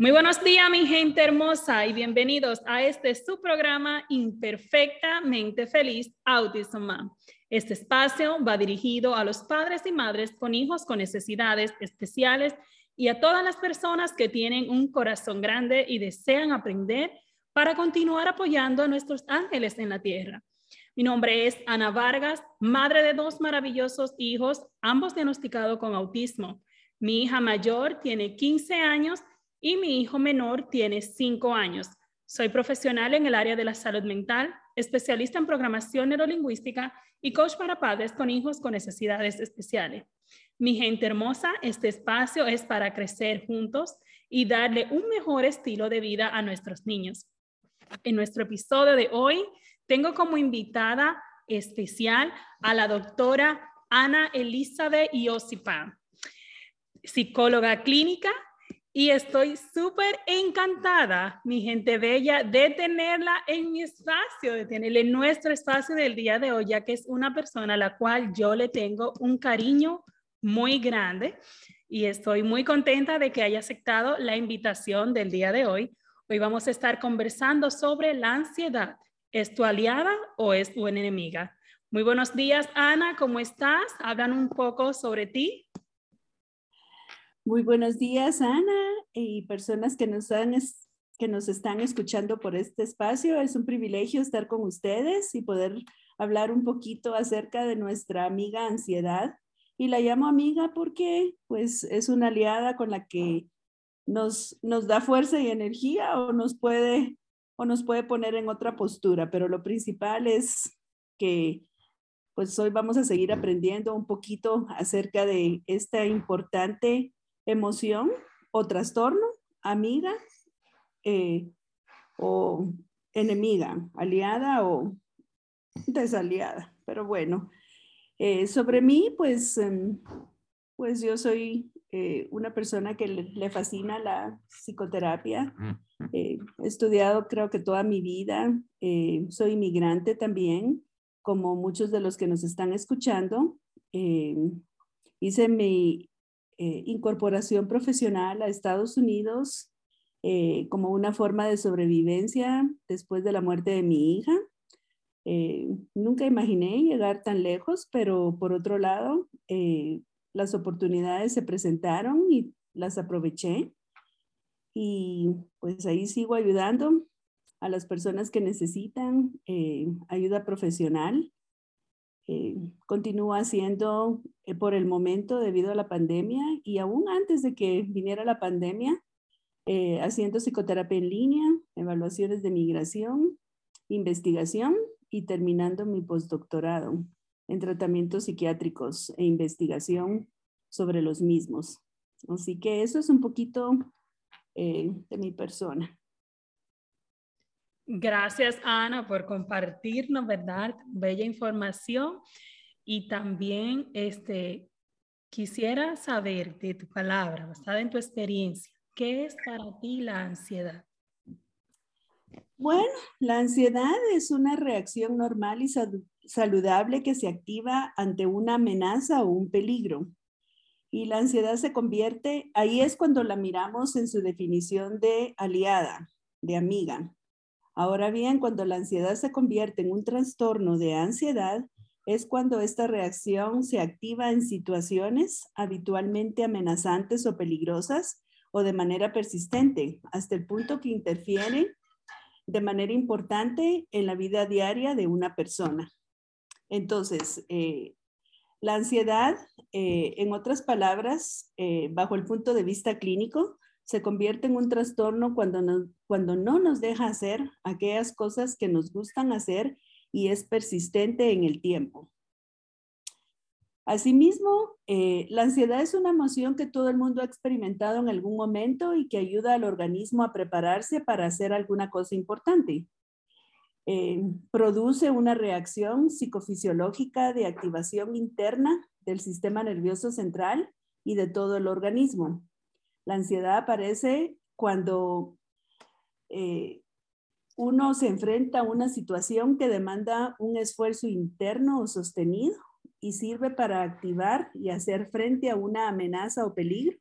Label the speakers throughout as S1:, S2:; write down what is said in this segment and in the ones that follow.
S1: Muy buenos días, mi gente hermosa, y bienvenidos a este su programa Imperfectamente Feliz Autism. Este espacio va dirigido a los padres y madres con hijos con necesidades especiales y a todas las personas que tienen un corazón grande y desean aprender para continuar apoyando a nuestros ángeles en la tierra. Mi nombre es Ana Vargas, madre de dos maravillosos hijos, ambos diagnosticados con autismo. Mi hija mayor tiene 15 años y mi hijo menor tiene cinco años. Soy profesional en el área de la salud mental, especialista en programación neurolingüística y coach para padres con hijos con necesidades especiales. Mi gente hermosa, este espacio es para crecer juntos y darle un mejor estilo de vida a nuestros niños. En nuestro episodio de hoy, tengo como invitada especial a la doctora Ana Elizabeth Iosipa, psicóloga clínica y estoy súper encantada, mi gente bella, de tenerla en mi espacio, de tenerla en nuestro espacio del día de hoy, ya que es una persona a la cual yo le tengo un cariño muy grande y estoy muy contenta de que haya aceptado la invitación del día de hoy. Hoy vamos a estar conversando sobre la ansiedad. ¿Es tu aliada o es tu enemiga? Muy buenos días, Ana, ¿cómo estás? Hablan un poco sobre ti.
S2: Muy buenos días, Ana, y personas que nos, han, que nos están escuchando por este espacio. Es un privilegio estar con ustedes y poder hablar un poquito acerca de nuestra amiga ansiedad. Y la llamo amiga porque pues es una aliada con la que nos, nos da fuerza y energía o nos puede o nos puede poner en otra postura, pero lo principal es que pues hoy vamos a seguir aprendiendo un poquito acerca de esta importante emoción o trastorno, amiga eh, o enemiga, aliada o desaliada. Pero bueno, eh, sobre mí, pues, em, pues yo soy eh, una persona que le, fascina la psicoterapia. he estudiado creo que toda mi vida. soy inmigrante también, como muchos de los que nos están escuchando. hice mi eh, incorporación profesional a Estados Unidos eh, como una forma de sobrevivencia después de la muerte de mi hija. Eh, nunca imaginé llegar tan lejos, pero por otro lado, las oportunidades se presentaron y las aproveché. Y pues ahí sigo ayudando a las personas que necesitan ayuda profesional eh, continúa haciendo eh, por el momento debido a la pandemia y aún antes de que viniera la pandemia, eh, haciendo psicoterapia en línea, evaluaciones de migración, investigación y terminando mi postdoctorado en tratamientos psiquiátricos e investigación sobre los mismos. Así que eso es un poquito de mi persona.
S1: Gracias, Ana, por compartirnos, ¿verdad? Bella información. Y también este, quisiera saber de tu palabra, basada en tu experiencia, ¿qué es para ti la ansiedad?
S2: Bueno, la ansiedad es una reacción normal y saludable que se activa ante una amenaza o un peligro. Y la ansiedad se convierte, ahí es cuando la miramos en su definición de aliada, de amiga. Ahora bien, cuando la ansiedad se convierte en un trastorno de ansiedad, es cuando esta reacción se activa en situaciones habitualmente amenazantes o peligrosas o de manera persistente, hasta el punto que interfiere de manera importante en la vida diaria de una persona. Entonces, eh, la ansiedad, eh, en otras palabras, eh, bajo el punto de vista clínico, se convierte en un trastorno cuando no, cuando no nos deja hacer aquellas cosas que nos gustan hacer y es persistente en el tiempo. Asimismo, eh, la ansiedad es una emoción que todo el mundo ha experimentado en algún momento y que ayuda al organismo a prepararse para hacer alguna cosa importante. Eh, produce una reacción psicofisiológica de activación interna del sistema nervioso central y de todo el organismo. La ansiedad aparece cuando eh, uno se enfrenta a una situación que demanda un esfuerzo interno o sostenido y sirve para activar y hacer frente a una amenaza o peligro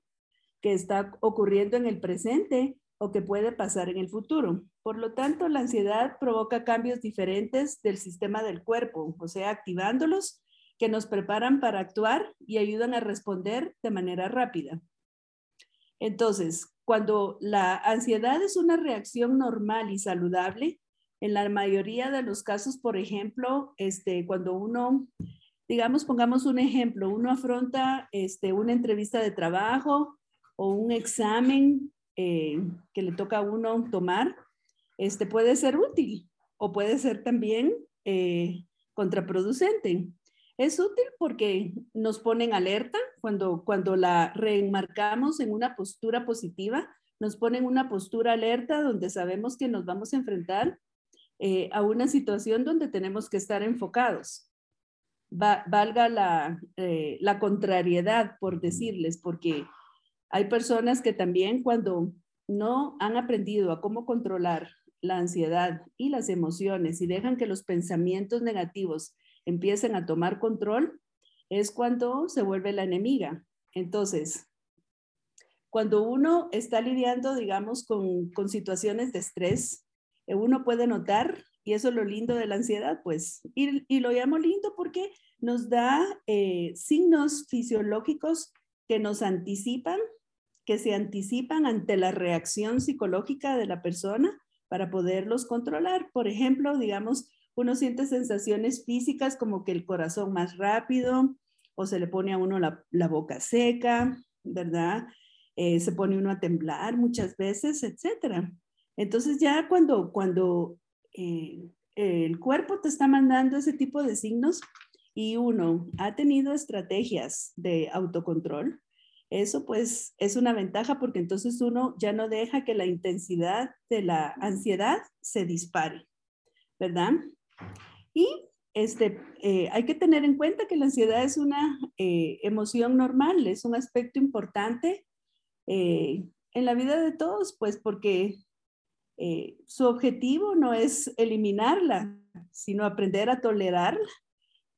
S2: que está ocurriendo en el presente o que puede pasar en el futuro. Por lo tanto, la ansiedad provoca cambios diferentes del sistema del cuerpo, o sea, activándolos que nos preparan para actuar y ayudan a responder de manera rápida. Entonces, cuando la ansiedad es una reacción normal y saludable, en la mayoría de los casos, por ejemplo, este, cuando uno, digamos, pongamos un ejemplo, uno afronta este, una entrevista de trabajo o un examen eh, que le toca a uno tomar, este, puede ser útil o puede ser también eh, contraproducente. Es útil porque nos ponen alerta cuando, cuando la reenmarcamos en una postura positiva, nos ponen una postura alerta donde sabemos que nos vamos a enfrentar eh, a una situación donde tenemos que estar enfocados. valga la, eh, la contrariedad, por decirles, porque hay personas que también cuando no han aprendido a cómo controlar la ansiedad y las emociones y dejan que los pensamientos negativos empiecen a tomar control, es cuando se vuelve la enemiga. Entonces, cuando uno está lidiando, digamos, con, situaciones de estrés, eh, uno puede notar, y eso es lo lindo de la ansiedad, pues, y, lo llamo lindo porque nos da eh, signos fisiológicos que nos anticipan, que se anticipan ante la reacción psicológica de la persona para poderlos controlar. Por ejemplo, digamos, uno siente sensaciones físicas como que el corazón más rápido o se le pone a uno la, boca seca, ¿verdad? Eh, se pone uno a temblar muchas veces, etcétera. Entonces ya cuando, cuando eh, el cuerpo te está mandando ese tipo de signos y uno ha tenido estrategias de autocontrol, eso pues es una ventaja porque entonces uno ya no deja que la intensidad de la ansiedad se dispare, ¿verdad? Y este, eh, hay que tener en cuenta que la ansiedad es una eh, emoción normal, es un aspecto importante eh, en la vida de todos, pues porque su objetivo no es eliminarla, sino aprender a tolerarla,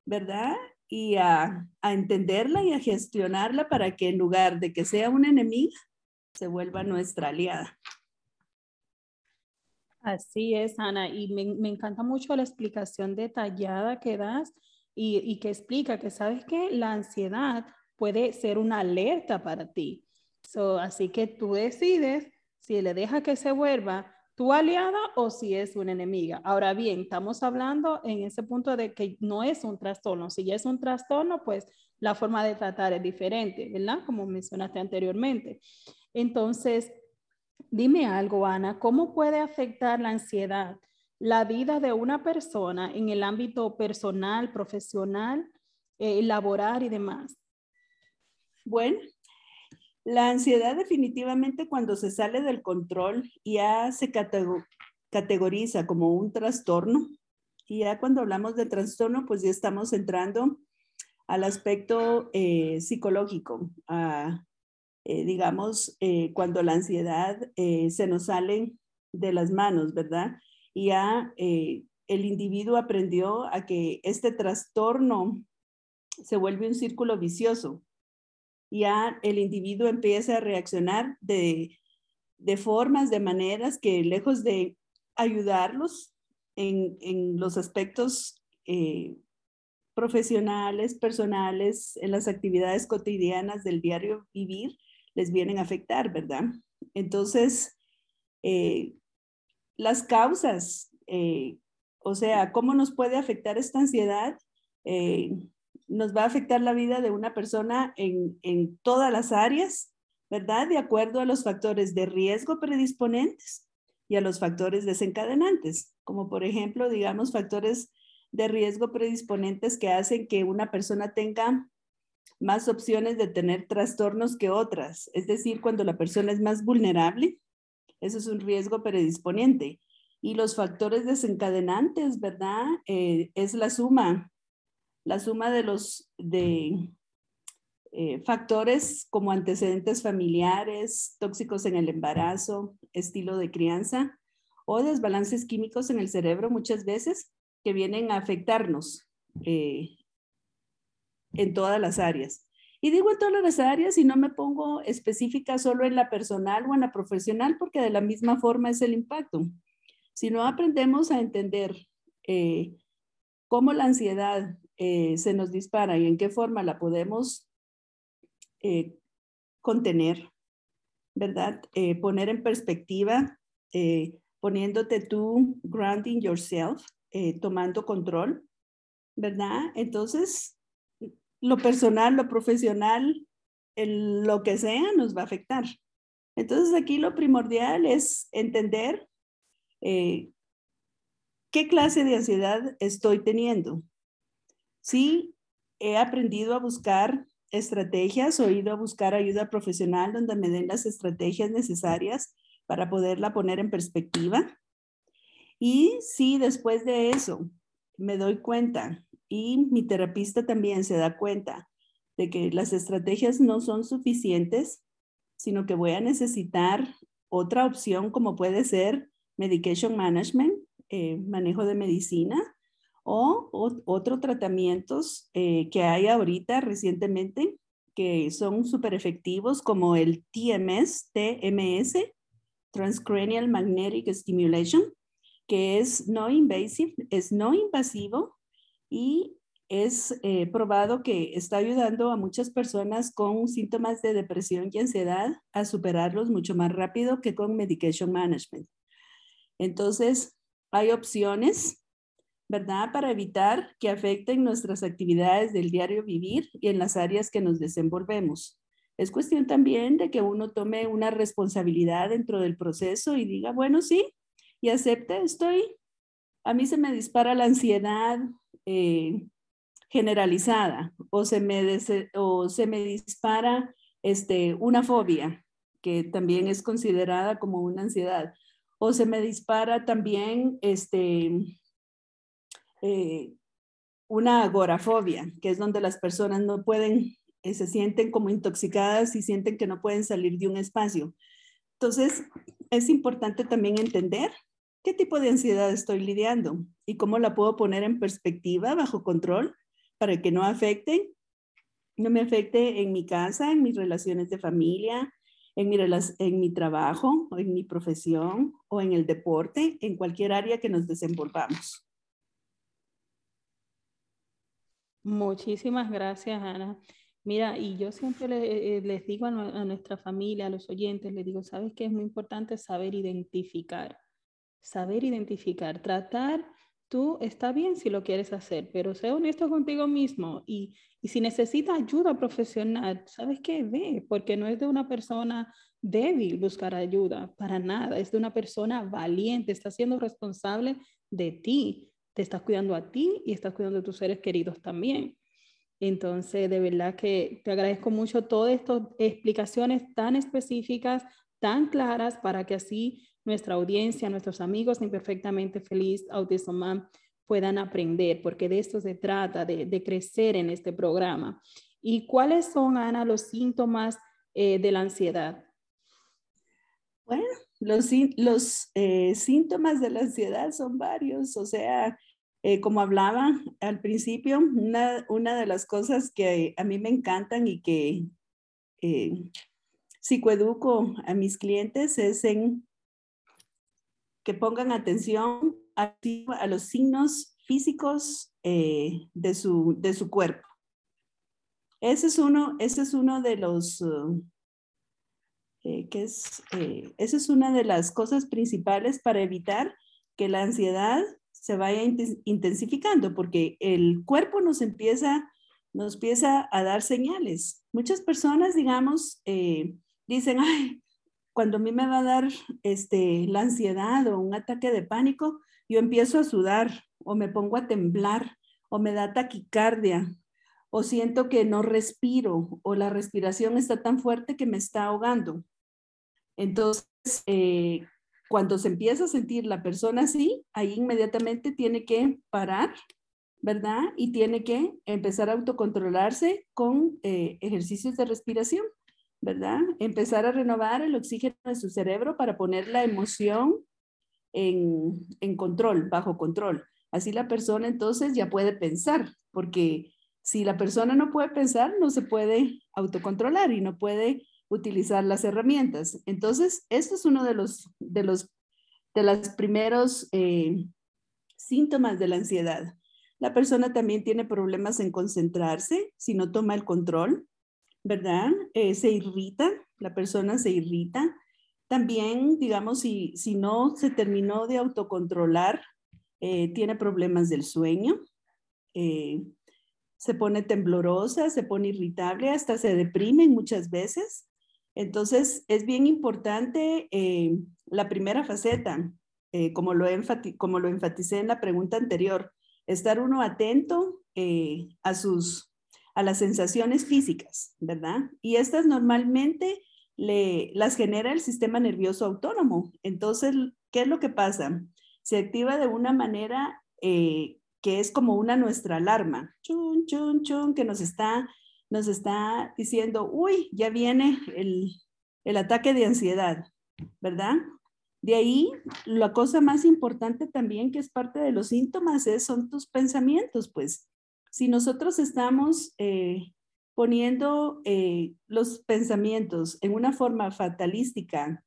S2: ¿verdad? Y a, a entenderla y a gestionarla para que en lugar de que sea una enemiga, se vuelva nuestra aliada.
S1: Así es, Ana, y me, encanta mucho la explicación detallada que das y, que explica que sabes que la ansiedad puede ser una alerta para ti. así que tú decides si le deja que se vuelva tu aliada o si es una enemiga. Ahora bien, estamos hablando en ese punto de que no es un trastorno. Si ya es un trastorno, pues la forma de tratar es diferente, ¿verdad? Como mencionaste anteriormente. Entonces, Dime algo, Ana, ¿cómo puede afectar la ansiedad la vida de una persona en el ámbito personal, profesional, eh, laboral y demás?
S2: Bueno, la ansiedad definitivamente cuando se sale del control ya se categoriza como un trastorno. Y ya cuando hablamos de trastorno, pues ya estamos entrando al aspecto eh, psicológico, a eh, digamos, eh, cuando la ansiedad eh, se nos sale de las manos, ¿verdad? Y ya el individuo aprendió a que este trastorno se vuelve un círculo vicioso. Ya el individuo empieza a reaccionar de, de formas, de maneras que lejos de ayudarlos en, en los aspectos profesionales, personales, en las actividades cotidianas del diario vivir, les vienen a afectar, ¿verdad? Entonces, eh, las causas, eh, o sea, cómo nos puede afectar esta ansiedad, eh, nos va a afectar la vida de una persona en, en todas las áreas, ¿verdad? De acuerdo a los factores de riesgo predisponentes y a los factores desencadenantes, como por ejemplo, digamos, factores de riesgo predisponentes que hacen que una persona tenga más opciones de tener trastornos que otras. Es decir, cuando la persona es más vulnerable, eso es un riesgo predisponente. Y los factores desencadenantes, ¿verdad? Eh, es la suma, la suma de los de, eh, factores como antecedentes familiares, tóxicos en el embarazo, estilo de crianza o desbalances químicos en el cerebro muchas veces que vienen a afectarnos eh, en todas las áreas. Y digo en todas las áreas y no me pongo específica solo en la personal o en la profesional porque de la misma forma es el impacto. Si no aprendemos a entender eh, cómo la ansiedad eh, se nos dispara y en qué forma la podemos eh, contener, ¿verdad? poner en perspectiva, poniéndote tú, grounding yourself, tomando control, ¿verdad? Entonces, lo personal, lo profesional, lo que sea, nos va a afectar. Entonces, aquí lo primordial es entender eh, qué clase de ansiedad estoy teniendo. Sí, he aprendido a buscar estrategias o ido a buscar ayuda profesional donde me den las estrategias necesarias para poderla poner en perspectiva. Y si después de eso me doy cuenta y mi terapista también se da cuenta de que las estrategias no son suficientes, sino que voy a necesitar otra opción como puede ser medication management, eh, manejo de medicina o, otros tratamientos eh, que hay ahorita recientemente que son súper efectivos como el TMS, TMS, Transcranial Magnetic Stimulation, que es no invasive, es no invasivo y es eh, probado que está ayudando a muchas personas con síntomas de depresión y ansiedad a superarlos mucho más rápido que con medication management. Entonces, hay opciones, ¿verdad? Para evitar que afecten nuestras actividades del diario vivir y en las áreas que nos desenvolvemos. Es cuestión también de que uno tome una responsabilidad dentro del proceso y diga, bueno, sí, y acepte, estoy, a mí se me dispara la ansiedad, eh, generalizada o se me, o se me dispara este, una fobia, que también es considerada como una ansiedad, o se me dispara también este, eh, una agorafobia, que es donde las personas no pueden, eh, se sienten como intoxicadas y sienten que no pueden salir de un espacio. Entonces, es importante también entender qué tipo de ansiedad estoy lidiando y cómo la puedo poner en perspectiva, bajo control, para que no afecte, no me afecte en mi casa, en mis relaciones de familia, en mi, en mi trabajo, en mi profesión o en el deporte, en cualquier área que nos desenvolvamos.
S1: Muchísimas gracias, Ana. Mira, y yo siempre eh, les digo a, a, nuestra familia, a los oyentes, les digo, ¿sabes qué es muy importante saber identificar? Saber identificar, tratar, tú está bien si lo quieres hacer, pero sé honesto contigo mismo y, si necesitas ayuda profesional, ¿sabes qué? Ve, porque no es de una persona débil buscar ayuda, para nada, es de una persona valiente, está siendo responsable de ti, te estás cuidando a ti y estás cuidando de tus seres queridos también. Entonces, de verdad que te agradezco mucho todas estas explicaciones tan específicas, tan claras, para que así nuestra audiencia, nuestros amigos Imperfectamente Feliz Autism puedan aprender, porque de esto se trata, de, crecer en este programa. ¿Y cuáles son, Ana, los síntomas eh, de la ansiedad?
S2: Bueno, los, los eh, síntomas de la ansiedad son varios, o sea, eh, como hablaba al principio, una, una, de las cosas que a mí me encantan y que psicoeduco a mis clientes es en que pongan atención a, los signos físicos eh, de, su, de su cuerpo. Ese es uno, ese es uno de los, uh, eh, que es, eh, esa es una de las cosas principales para evitar que la ansiedad se vaya intensificando, porque el cuerpo nos empieza, nos empieza a dar señales. Muchas personas, digamos, dicen, ay, cuando a mí me va a dar este, la ansiedad o un ataque de pánico, yo empiezo a sudar o me pongo a temblar o me da taquicardia o siento que no respiro o la respiración está tan fuerte que me está ahogando. Entonces, eh, cuando se empieza a sentir la persona así, ahí inmediatamente tiene que parar, ¿verdad? Y tiene que empezar a autocontrolarse con eh, ejercicios de respiración. ¿Verdad? Empezar a renovar el oxígeno de su cerebro para poner la emoción en, control, bajo control. Así la persona entonces ya puede pensar, porque si la persona no puede pensar, no se puede autocontrolar y no puede utilizar las herramientas. Entonces, esto es uno de los, de los, de los primeros eh, síntomas de la ansiedad. La persona también tiene problemas en concentrarse si no toma el control, ¿verdad? Eh, se irrita, la persona se irrita. También, digamos, si, si no se terminó de autocontrolar, eh, tiene problemas del sueño, se pone temblorosa, se pone irritable, hasta se deprime muchas veces. Entonces, es bien importante eh, la primera faceta, eh, como, lo como lo enfaticé en la pregunta anterior, estar uno atento eh, a, sus, a las sensaciones físicas, ¿verdad? Y estas normalmente le, las genera el sistema nervioso autónomo. Entonces, ¿qué es lo que pasa? Se activa de una manera que es como una nuestra alarma, chun, chun, chun, que nos está, nos está diciendo, uy, ya viene el, el ataque de ansiedad, ¿verdad? De ahí, la cosa más importante también que es parte de los síntomas es, son tus pensamientos, pues. Si nosotros estamos eh, poniendo eh, los pensamientos en una forma fatalística,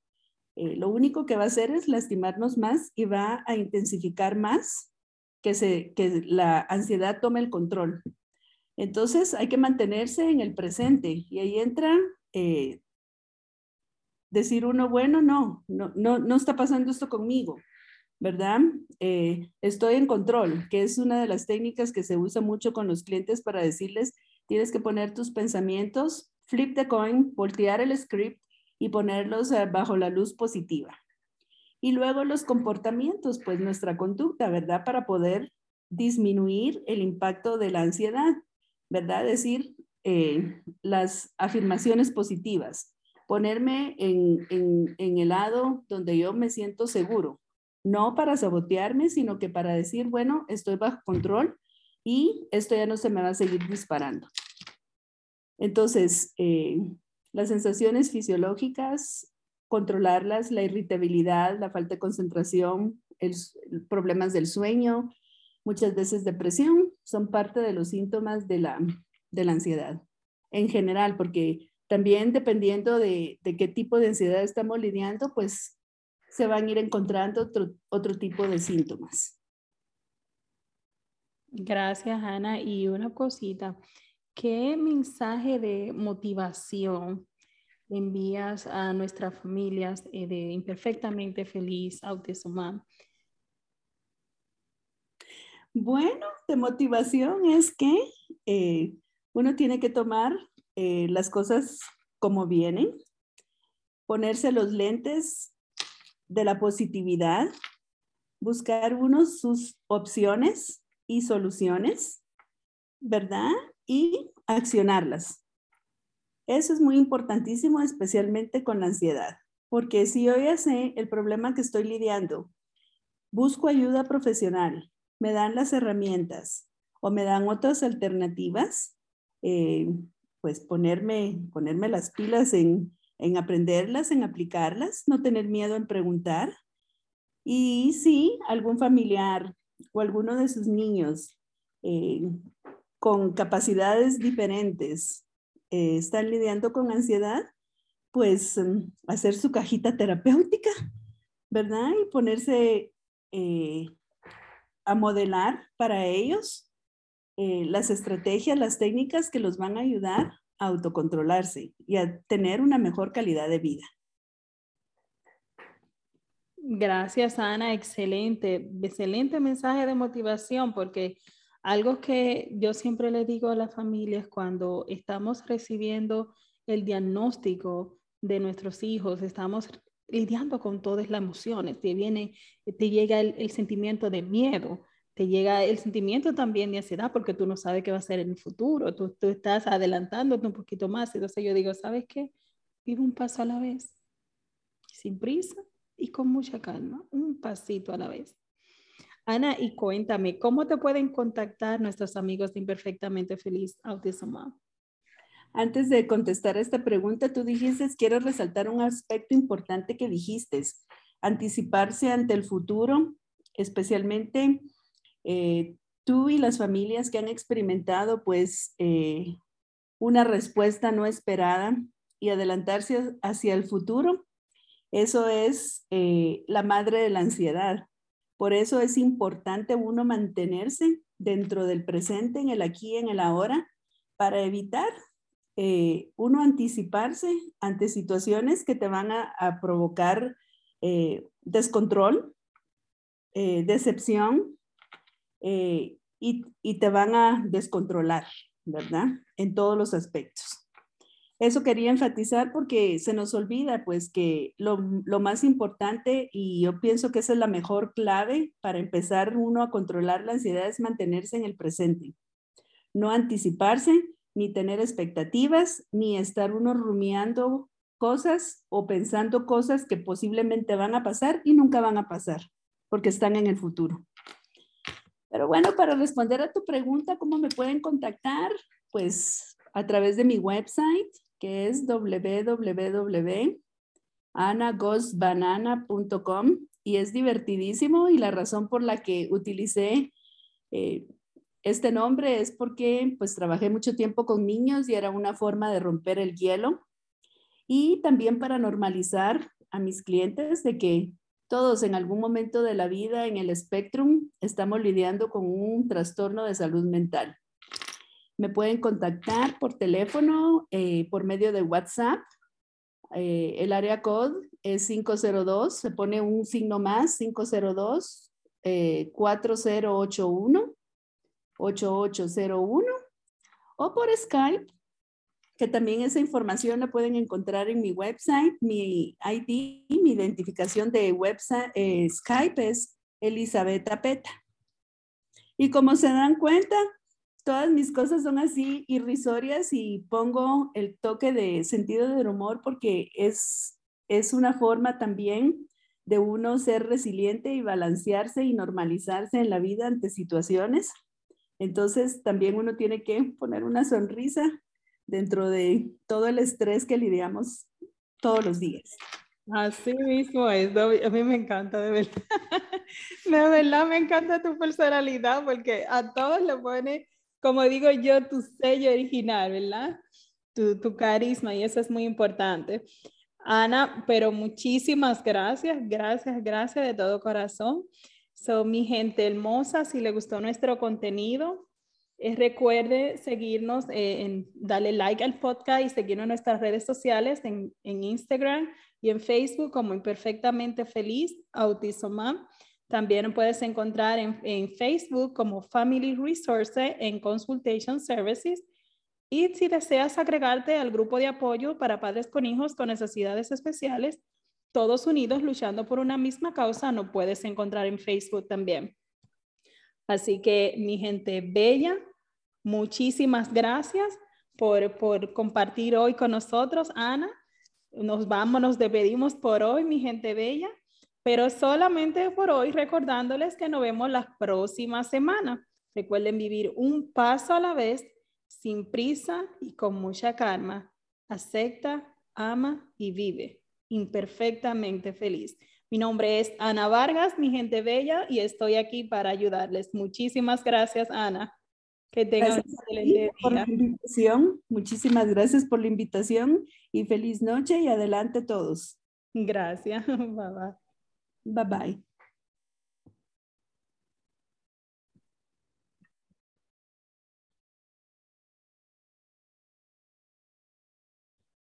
S2: eh, lo único que va a hacer es lastimarnos más y va a intensificar más que, se, que la ansiedad tome el control. Entonces hay que mantenerse en el presente y ahí entra decir uno, bueno, no, no, no, no está pasando esto conmigo, ¿verdad? Eh, estoy en control, que es una de las técnicas que se usa mucho con los clientes para decirles, tienes que poner tus pensamientos, flip the coin, voltear el script y ponerlos eh, bajo la luz positiva. Y luego los comportamientos, pues nuestra conducta, ¿verdad? Para poder disminuir el impacto de la ansiedad, ¿verdad? Decir eh, las afirmaciones positivas, ponerme en, en el lado donde yo me siento seguro, no para sabotearme, sino que para decir, bueno, estoy bajo control y esto ya no se me va a seguir disparando. Entonces, eh, las sensaciones fisiológicas controlarlas, la irritabilidad, la falta de concentración, el, problemas del sueño, muchas veces depresión, son parte de los síntomas de la, de la ansiedad en general, porque también dependiendo de, de, qué tipo de ansiedad estamos lidiando, pues se van a ir encontrando otro, otro tipo de síntomas.
S1: Gracias, Ana. Y una cosita, ¿qué mensaje de motivación envías a nuestras familias eh, de Imperfectamente Feliz Autismo
S2: Bueno, de motivación es que eh, uno tiene que tomar eh, las cosas como vienen, ponerse los lentes de la positividad, buscar uno sus opciones y soluciones, ¿verdad? Y accionarlas. Eso es muy importantísimo, especialmente con ansiedad, porque si yo ya el problema que estoy lidiando, busco ayuda profesional, me dan las herramientas o me dan otras alternativas, eh, pues ponerme, ponerme las pilas en, aprenderlas, en aplicarlas, no tener miedo en preguntar. Y si algún familiar o alguno de sus niños eh, con capacidades diferentes eh, están lidiando con ansiedad, pues mm, hacer su cajita terapéutica, ¿verdad? Y ponerse eh, a modelar para ellos las estrategias, las técnicas que los van a ayudar autocontrolarse y a tener una mejor calidad de vida.
S1: Gracias, Ana. Excelente, excelente mensaje de motivación porque algo que yo siempre le digo a las familias cuando estamos recibiendo el diagnóstico de nuestros hijos, estamos lidiando con todas las emociones, te viene, te llega el, sentimiento de miedo, te llega el sentimiento también de ansiedad porque tú no sabes qué va a ser en el futuro, tú, tú estás adelantándote un poquito más. Entonces yo digo, ¿sabes qué? Vive un paso a la vez, sin prisa y con mucha calma, un pasito a la vez. Ana, y cuéntame, ¿cómo te pueden contactar nuestros amigos de Imperfectamente Feliz Autismo
S2: Antes de contestar esta pregunta, tú dijiste, quiero resaltar un aspecto importante que dijiste, anticiparse ante el futuro, especialmente eh, tú y las familias que han experimentado pues eh, una respuesta no esperada y adelantarse hacia el futuro, eso es eh, la madre de la ansiedad. Por eso es importante uno mantenerse dentro del presente, en el aquí, en el ahora, para evitar eh, uno anticiparse ante situaciones que te van a, provocar descontrol, decepción y, y te van a descontrolar. ¿verdad? En todos los aspectos. Eso quería enfatizar porque se nos olvida pues que lo, más importante y yo pienso que esa es la mejor clave para empezar uno a controlar la ansiedad es mantenerse en el presente. No anticiparse, ni tener expectativas, ni estar uno rumiando cosas o pensando cosas que posiblemente van a pasar y nunca van a pasar porque están en el futuro. Pero bueno, para responder a tu pregunta, ¿cómo me pueden contactar? Pues a través de mi website, que es www.anagosbanana.com y es divertidísimo y la razón por la que utilicé eh, este nombre es porque pues trabajé mucho tiempo con niños y era una forma de romper el hielo y también para normalizar a mis clientes de que todos en algún momento de la vida en el Spectrum estamos lidiando con un trastorno de salud mental. Me pueden contactar por teléfono, eh, por medio de WhatsApp. Eh, el área code es 502, se pone un signo más, 502 4081 8801 o por Skype que también esa información la pueden encontrar en mi website, mi ID, mi identificación de website, eh, Skype es Elizabeth Peta. Y como se dan cuenta, todas mis cosas son así irrisorias y pongo el toque de sentido del humor porque es, es una forma también de uno ser resiliente y balancearse y normalizarse en la vida ante situaciones. Entonces también uno tiene que poner una sonrisa dentro de todo el estrés que lidiamos todos los días.
S1: Así mismo es, a mí me encanta, de verdad. De verdad me encanta tu personalidad porque a todos le pone, como digo yo, tu sello original, ¿verdad? Tu, tu carisma y eso es muy importante. Ana, pero muchísimas gracias, gracias, gracias de todo corazón. So, mi gente hermosa, si le gustó nuestro contenido, eh, recuerde seguirnos, eh, en, darle like al podcast y seguirnos en nuestras redes sociales, en, Instagram y en Facebook como Imperfectamente Feliz Autismo También puedes encontrar en, en, Facebook como Family Resources en Consultation Services. Y si deseas agregarte al grupo de apoyo para padres con hijos con necesidades especiales, todos unidos luchando por una misma causa, no puedes encontrar en Facebook también. Así que mi gente bella, Muchísimas gracias por, por compartir hoy con nosotros, Ana. Nos vamos, nos despedimos por hoy, mi gente bella, pero solamente por hoy recordándoles que nos vemos la próxima semana. Recuerden vivir un paso a la vez, sin prisa y con mucha calma. Acepta, ama y vive imperfectamente feliz. Mi nombre es Ana Vargas, mi gente bella, y estoy aquí para ayudarles. Muchísimas gracias, Ana.
S2: Que tengan por la invitación. Muchísimas gracias por la invitación y feliz noche y adelante todos.
S1: Gracias. Bye bye.
S2: Bye bye.